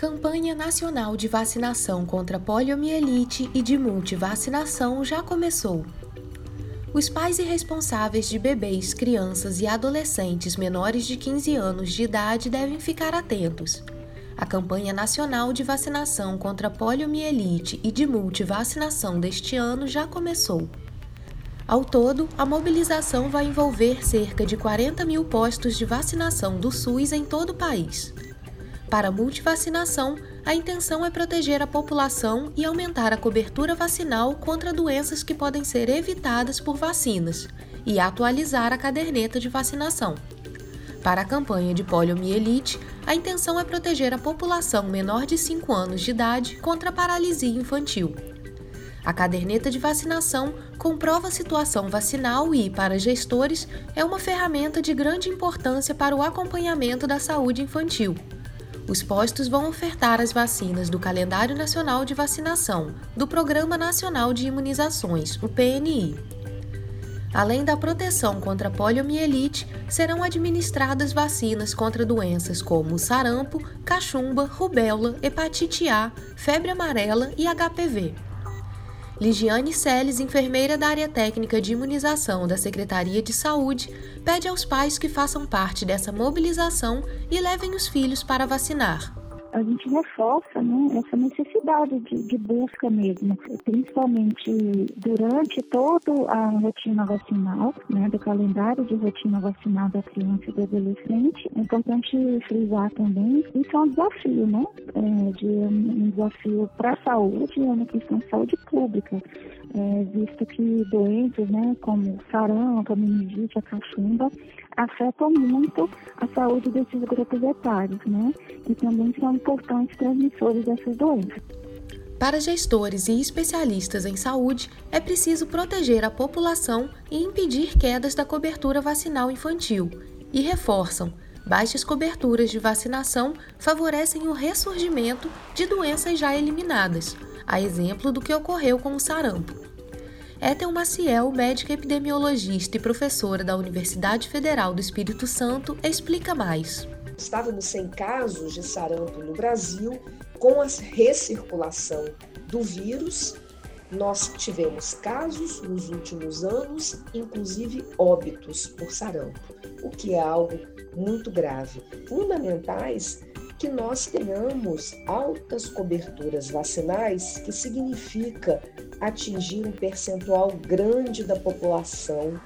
Campanha Nacional de Vacinação contra Poliomielite e de Multivacinação já começou. Os pais e responsáveis de bebês, crianças e adolescentes menores de 15 anos de idade devem ficar atentos. A campanha nacional de vacinação contra poliomielite e de multivacinação deste ano já começou. Ao todo, a mobilização vai envolver cerca de 40 mil postos de vacinação do SUS em todo o país. Para a multivacinação, a intenção é proteger a população e aumentar a cobertura vacinal contra doenças que podem ser evitadas por vacinas e atualizar a caderneta de vacinação. Para a campanha de poliomielite, a intenção é proteger a população menor de 5 anos de idade contra a paralisia infantil. A caderneta de vacinação comprova a situação vacinal e, para gestores, é uma ferramenta de grande importância para o acompanhamento da saúde infantil os postos vão ofertar as vacinas do Calendário Nacional de Vacinação, do Programa Nacional de Imunizações, o PNI. Além da proteção contra a poliomielite, serão administradas vacinas contra doenças como sarampo, cachumba, rubéola, hepatite A, febre amarela e HPV. Ligiane Seles, enfermeira da área técnica de imunização da Secretaria de Saúde, pede aos pais que façam parte dessa mobilização e levem os filhos para vacinar a gente reforça né, essa necessidade de, de, busca mesmo, principalmente durante toda a rotina vacinal, né, do calendário de rotina vacinal da criança e do adolescente. É importante frisar também, isso é um desafio, né, é, de um desafio para a saúde, é uma questão de saúde pública, é, visto que doenças, né, como sarampo, meningite, a cachumba, afetam muito a saúde desses grupos etários, né? E também são importantes transmissores dessas doenças. Para gestores e especialistas em saúde, é preciso proteger a população e impedir quedas da cobertura vacinal infantil. E reforçam: baixas coberturas de vacinação favorecem o ressurgimento de doenças já eliminadas, a exemplo do que ocorreu com o sarampo. Ethel Maciel, médica epidemiologista e professora da Universidade Federal do Espírito Santo, explica mais. Estávamos sem casos de sarampo no Brasil, com a recirculação do vírus, nós tivemos casos nos últimos anos, inclusive óbitos por sarampo, o que é algo muito grave. Fundamentais que nós tenhamos altas coberturas vacinais, que significa atingir um percentual grande da população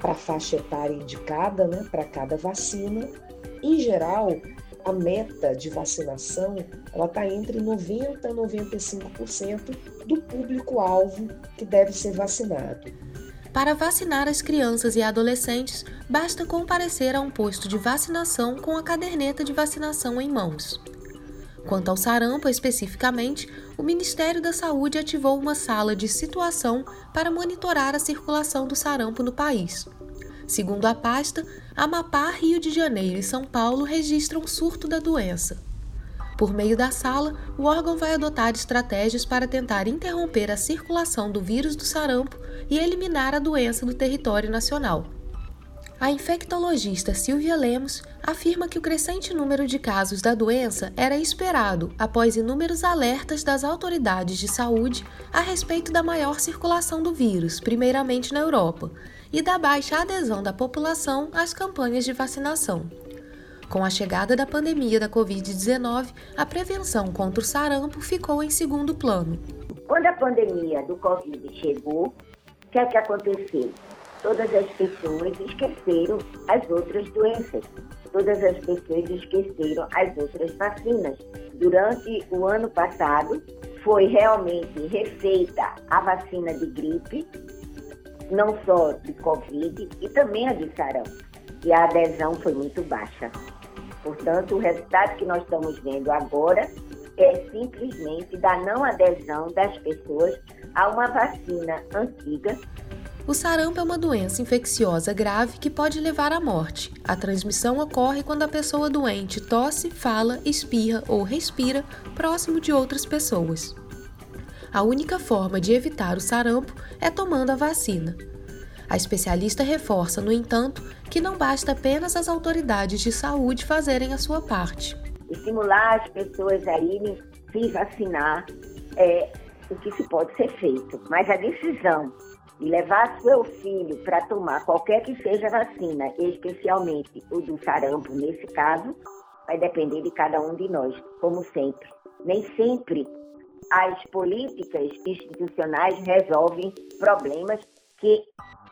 para a faixa etária indicada, né, para cada vacina. Em geral, a meta de vacinação ela está entre 90% e 95% do público-alvo que deve ser vacinado. Para vacinar as crianças e adolescentes, basta comparecer a um posto de vacinação com a caderneta de vacinação em mãos. Quanto ao sarampo especificamente, o Ministério da Saúde ativou uma sala de situação para monitorar a circulação do sarampo no país. Segundo a pasta, Amapá, Rio de Janeiro e São Paulo registram surto da doença. Por meio da sala, o órgão vai adotar estratégias para tentar interromper a circulação do vírus do sarampo e eliminar a doença do território nacional. A infectologista Silvia Lemos afirma que o crescente número de casos da doença era esperado após inúmeros alertas das autoridades de saúde a respeito da maior circulação do vírus, primeiramente na Europa, e da baixa adesão da população às campanhas de vacinação. Com a chegada da pandemia da Covid-19, a prevenção contra o sarampo ficou em segundo plano. Quando a pandemia do Covid chegou, o que é que aconteceu? Todas as pessoas esqueceram as outras doenças, todas as pessoas esqueceram as outras vacinas. Durante o ano passado, foi realmente refeita a vacina de gripe, não só de Covid, e também a de sarampo. E a adesão foi muito baixa. Portanto, o resultado que nós estamos vendo agora é simplesmente da não adesão das pessoas a uma vacina antiga. O sarampo é uma doença infecciosa grave que pode levar à morte. A transmissão ocorre quando a pessoa doente tosse, fala, espirra ou respira próximo de outras pessoas. A única forma de evitar o sarampo é tomando a vacina. A especialista reforça, no entanto, que não basta apenas as autoridades de saúde fazerem a sua parte. Estimular as pessoas a irem se vacinar é o que se pode ser feito, mas a decisão de levar seu filho para tomar qualquer que seja a vacina, especialmente o do sarampo nesse caso, vai depender de cada um de nós, como sempre. Nem sempre as políticas institucionais resolvem problemas que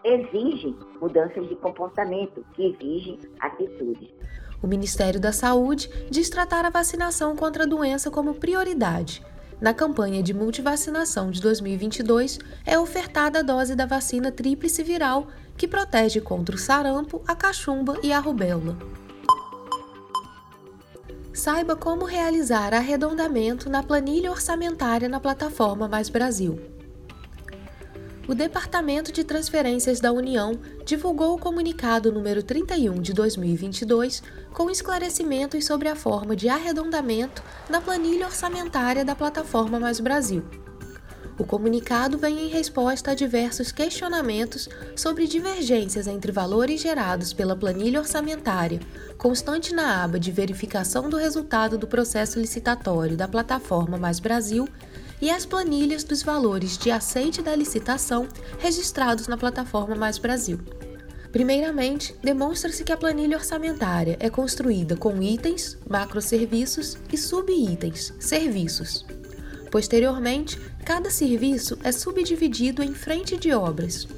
exigem mudanças de comportamento, que exigem atitudes. O Ministério da Saúde diz tratar a vacinação contra a doença como prioridade. Na campanha de multivacinação de 2022, é ofertada a dose da vacina tríplice viral, que protege contra o sarampo, a cachumba e a rubéola. Saiba como realizar arredondamento na planilha orçamentária na plataforma Mais Brasil. O Departamento de Transferências da União divulgou o comunicado número 31 de 2022 com esclarecimentos sobre a forma de arredondamento na planilha orçamentária da plataforma Mais Brasil. O comunicado vem em resposta a diversos questionamentos sobre divergências entre valores gerados pela planilha orçamentária, constante na aba de verificação do resultado do processo licitatório da plataforma Mais Brasil, e as planilhas dos valores de aceite da licitação registrados na plataforma Mais Brasil. Primeiramente, demonstra-se que a planilha orçamentária é construída com itens, macroserviços e subitens, serviços. Posteriormente, cada serviço é subdividido em frente de obras.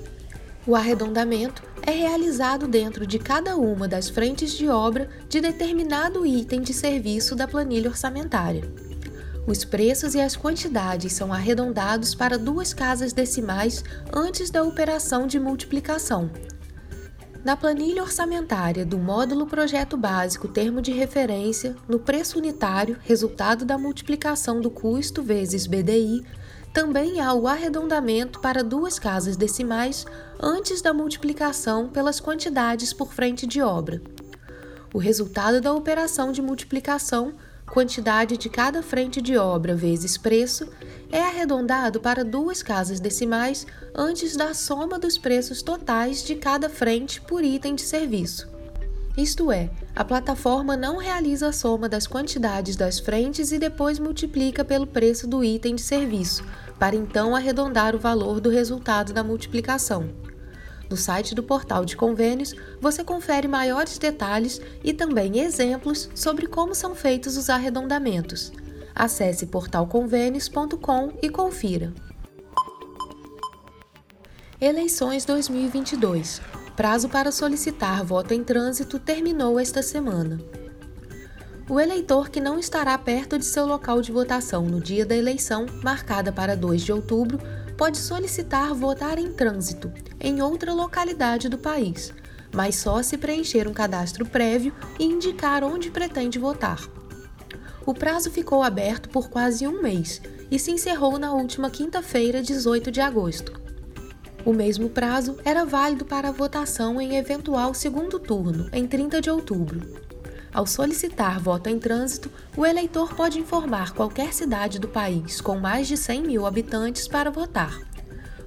O arredondamento é realizado dentro de cada uma das frentes de obra de determinado item de serviço da planilha orçamentária. Os preços e as quantidades são arredondados para duas casas decimais antes da operação de multiplicação, na planilha orçamentária do módulo Projeto Básico Termo de Referência, no preço unitário, resultado da multiplicação do custo vezes BDI, também há o arredondamento para duas casas decimais antes da multiplicação pelas quantidades por frente de obra. O resultado da operação de multiplicação quantidade de cada frente de obra vezes preço, é arredondado para duas casas decimais antes da soma dos preços totais de cada frente por item de serviço. Isto é, a plataforma não realiza a soma das quantidades das frentes e depois multiplica pelo preço do item de serviço, para então arredondar o valor do resultado da multiplicação. No site do portal de convênios, você confere maiores detalhes e também exemplos sobre como são feitos os arredondamentos. Acesse portalconvênios.com e confira. Eleições 2022. Prazo para solicitar voto em trânsito terminou esta semana. O eleitor que não estará perto de seu local de votação no dia da eleição, marcada para 2 de outubro, pode solicitar votar em trânsito em outra localidade do país, mas só se preencher um cadastro prévio e indicar onde pretende votar. O prazo ficou aberto por quase um mês e se encerrou na última quinta-feira, 18 de agosto. O mesmo prazo era válido para a votação em eventual segundo turno, em 30 de outubro. Ao solicitar voto em trânsito, o eleitor pode informar qualquer cidade do país com mais de 100 mil habitantes para votar.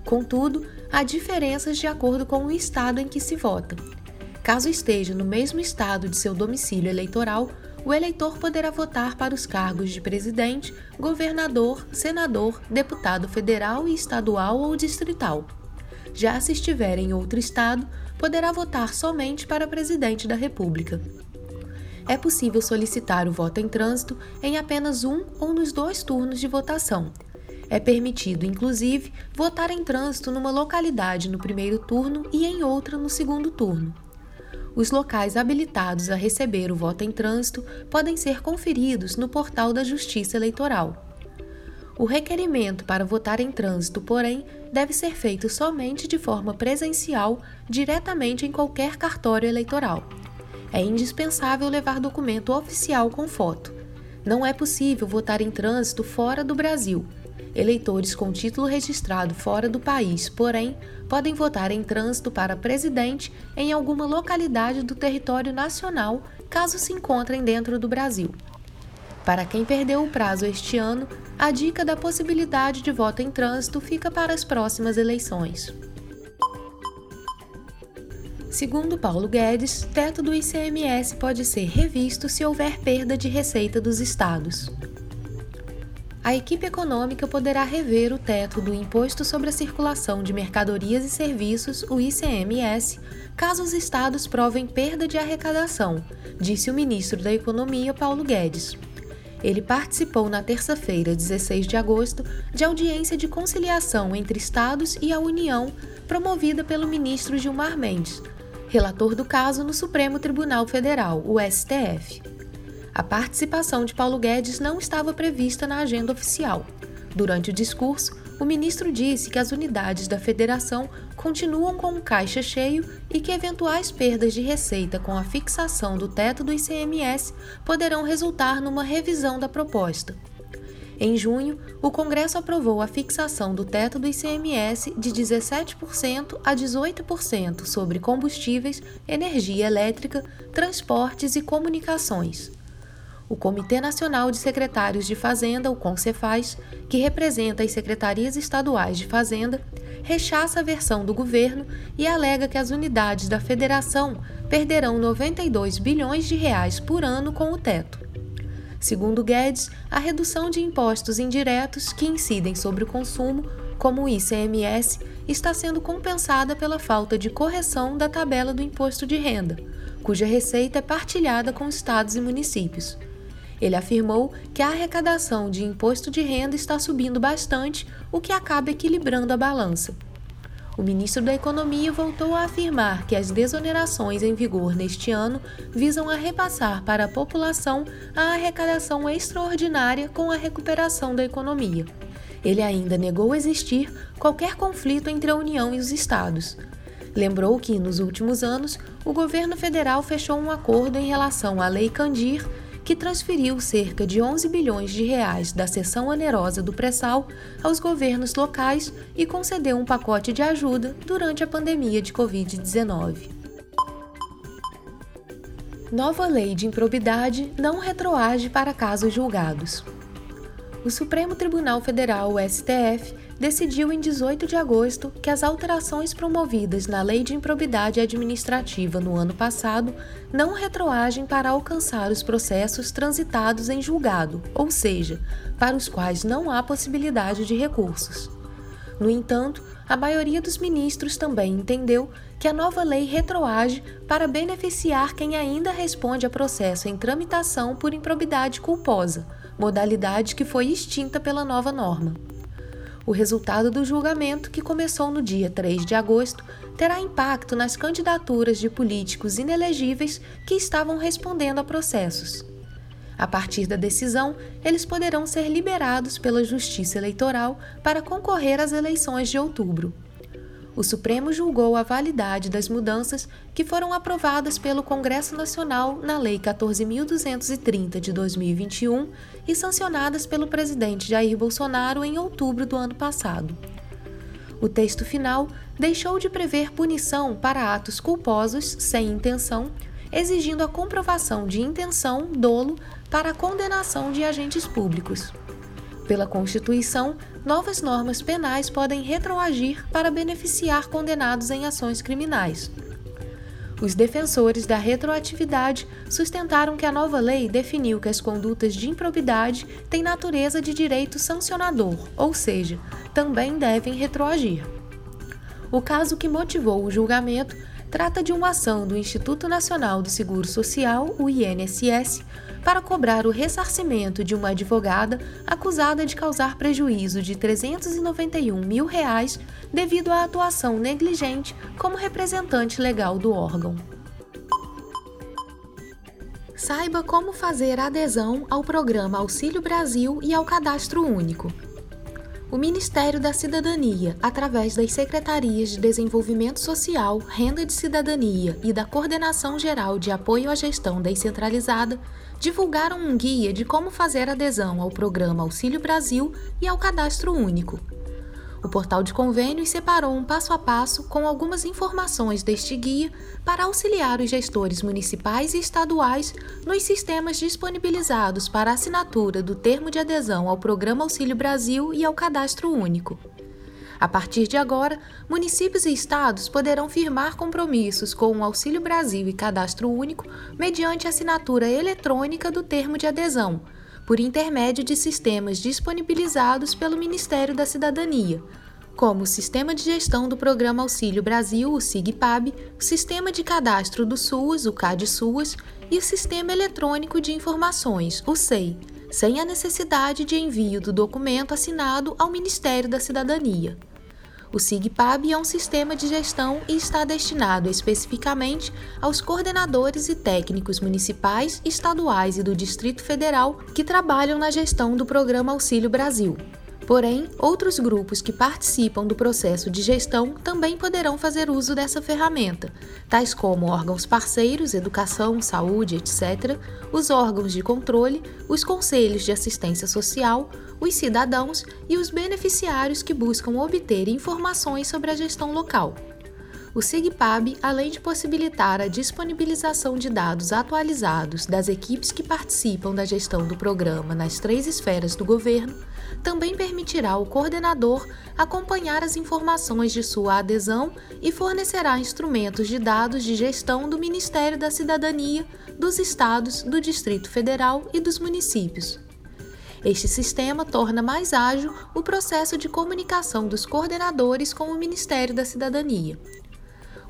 Contudo, há diferenças de acordo com o estado em que se vota. Caso esteja no mesmo estado de seu domicílio eleitoral, o eleitor poderá votar para os cargos de presidente, governador, senador, deputado federal e estadual ou distrital. Já se estiver em outro estado, poderá votar somente para presidente da República é possível solicitar o voto em trânsito em apenas um ou nos dois turnos de votação. É permitido, inclusive, votar em trânsito numa localidade no primeiro turno e em outra no segundo turno. Os locais habilitados a receber o voto em trânsito podem ser conferidos no portal da Justiça Eleitoral. O requerimento para votar em trânsito, porém, deve ser feito somente de forma presencial, diretamente em qualquer cartório eleitoral é indispensável levar documento oficial com foto. não é possível votar em trânsito fora do Brasil. Eleitores com título registrado fora do país, porém, podem votar em trânsito para presidente em alguma localidade do território nacional, caso se encontrem dentro do Brasil. Para quem perdeu o prazo este ano, a dica da possibilidade de voto em trânsito fica para as próximas eleições. Segundo Paulo Guedes, teto do ICMS pode ser revisto se houver perda de receita dos estados. A equipe econômica poderá rever o teto do Imposto sobre a Circulação de Mercadorias e Serviços, o ICMS, caso os estados provem perda de arrecadação, disse o ministro da Economia, Paulo Guedes. Ele participou na terça-feira, 16 de agosto, de audiência de conciliação entre estados e a União, promovida pelo ministro Gilmar Mendes, relator do caso no Supremo Tribunal Federal, o STF. A participação de Paulo Guedes não estava prevista na agenda oficial. Durante o discurso, o ministro disse que as unidades da federação continuam com o caixa cheio e que eventuais perdas de receita com a fixação do teto do ICMS poderão resultar numa revisão da proposta. Em junho, o Congresso aprovou a fixação do teto do ICMS de 17% a 18% sobre combustíveis, energia elétrica, transportes e comunicações. O Comitê Nacional de Secretários de Fazenda, o CONCEFAZ, que representa as secretarias estaduais de Fazenda, rechaça a versão do governo e alega que as unidades da federação perderão 92 bilhões de reais por ano com o teto. Segundo Guedes, a redução de impostos indiretos que incidem sobre o consumo, como o ICMS, está sendo compensada pela falta de correção da tabela do imposto de renda, cuja receita é partilhada com estados e municípios. Ele afirmou que a arrecadação de imposto de renda está subindo bastante, o que acaba equilibrando a balança. O ministro da Economia voltou a afirmar que as desonerações em vigor neste ano visam a repassar para a população a arrecadação extraordinária com a recuperação da economia. Ele ainda negou existir qualquer conflito entre a União e os estados. Lembrou que, nos últimos anos, o governo federal fechou um acordo em relação à Lei Candir que transferiu cerca de 11 bilhões de reais da seção onerosa do pré-sal aos governos locais e concedeu um pacote de ajuda durante a pandemia de Covid-19. Nova lei de improbidade não retroage para casos julgados. O Supremo Tribunal Federal, o STF, decidiu em 18 de agosto que as alterações promovidas na Lei de Improbidade Administrativa no ano passado não retroagem para alcançar os processos transitados em julgado, ou seja, para os quais não há possibilidade de recursos. No entanto, a maioria dos ministros também entendeu que a nova lei retroage para beneficiar quem ainda responde a processo em tramitação por improbidade culposa, modalidade que foi extinta pela nova norma. O resultado do julgamento, que começou no dia 3 de agosto, terá impacto nas candidaturas de políticos inelegíveis que estavam respondendo a processos. A partir da decisão, eles poderão ser liberados pela Justiça Eleitoral para concorrer às eleições de outubro o Supremo julgou a validade das mudanças que foram aprovadas pelo Congresso Nacional na Lei 14.230 de 2021 e sancionadas pelo presidente Jair Bolsonaro em outubro do ano passado. O texto final deixou de prever punição para atos culposos sem intenção, exigindo a comprovação de intenção, dolo, para a condenação de agentes públicos. Pela Constituição, novas normas penais podem retroagir para beneficiar condenados em ações criminais. Os defensores da retroatividade sustentaram que a nova lei definiu que as condutas de improbidade têm natureza de direito sancionador, ou seja, também devem retroagir. O caso que motivou o julgamento trata de uma ação do Instituto Nacional do Seguro Social, o INSS, para cobrar o ressarcimento de uma advogada acusada de causar prejuízo de 391 mil reais devido à atuação negligente como representante legal do órgão. Saiba como fazer adesão ao programa Auxílio Brasil e ao Cadastro Único. O Ministério da Cidadania, através das Secretarias de Desenvolvimento Social, Renda de Cidadania e da Coordenação Geral de Apoio à Gestão Descentralizada, divulgaram um guia de como fazer adesão ao programa Auxílio Brasil e ao Cadastro Único. O portal de convênios separou um passo a passo com algumas informações deste guia para auxiliar os gestores municipais e estaduais nos sistemas disponibilizados para assinatura do termo de adesão ao Programa Auxílio Brasil e ao Cadastro Único. A partir de agora, municípios e estados poderão firmar compromissos com o Auxílio Brasil e Cadastro Único mediante assinatura eletrônica do termo de adesão por intermédio de sistemas disponibilizados pelo Ministério da Cidadania, como o Sistema de Gestão do Programa Auxílio Brasil, o SIGPAB, o Sistema de Cadastro do SUAS, o CAD-SUAS, e o Sistema Eletrônico de Informações, o SEI, sem a necessidade de envio do documento assinado ao Ministério da Cidadania. O SIGPAB é um sistema de gestão e está destinado especificamente aos coordenadores e técnicos municipais, estaduais e do Distrito Federal que trabalham na gestão do Programa Auxílio Brasil. Porém, outros grupos que participam do processo de gestão também poderão fazer uso dessa ferramenta, tais como órgãos parceiros, educação, saúde, etc., os órgãos de controle, os conselhos de assistência social, os cidadãos e os beneficiários que buscam obter informações sobre a gestão local. O SIGPAB, além de possibilitar a disponibilização de dados atualizados das equipes que participam da gestão do programa nas três esferas do governo, também permitirá ao coordenador acompanhar as informações de sua adesão e fornecerá instrumentos de dados de gestão do Ministério da Cidadania, dos estados, do Distrito Federal e dos municípios. Este sistema torna mais ágil o processo de comunicação dos coordenadores com o Ministério da Cidadania.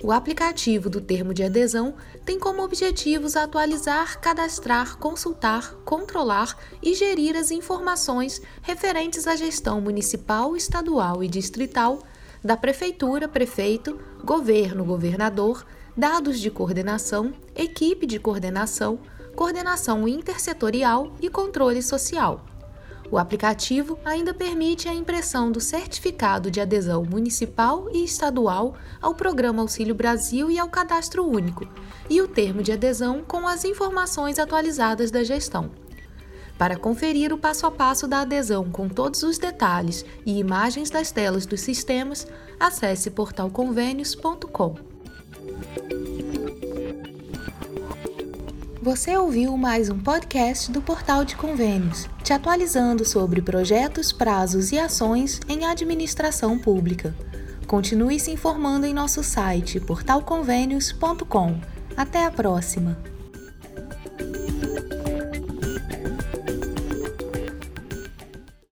O aplicativo do termo de adesão tem como objetivos atualizar, cadastrar, consultar, controlar e gerir as informações referentes à gestão municipal, estadual e distrital da prefeitura, prefeito, governo, governador, dados de coordenação, equipe de coordenação, coordenação intersetorial e controle social. O aplicativo ainda permite a impressão do certificado de adesão municipal e estadual ao Programa Auxílio Brasil e ao Cadastro Único, e o termo de adesão com as informações atualizadas da gestão. Para conferir o passo a passo da adesão com todos os detalhes e imagens das telas dos sistemas, acesse portalconvênios.com. Você ouviu mais um podcast do Portal de Convênios, te atualizando sobre projetos, prazos e ações em administração pública. Continue se informando em nosso site portalconvênios.com. Até a próxima!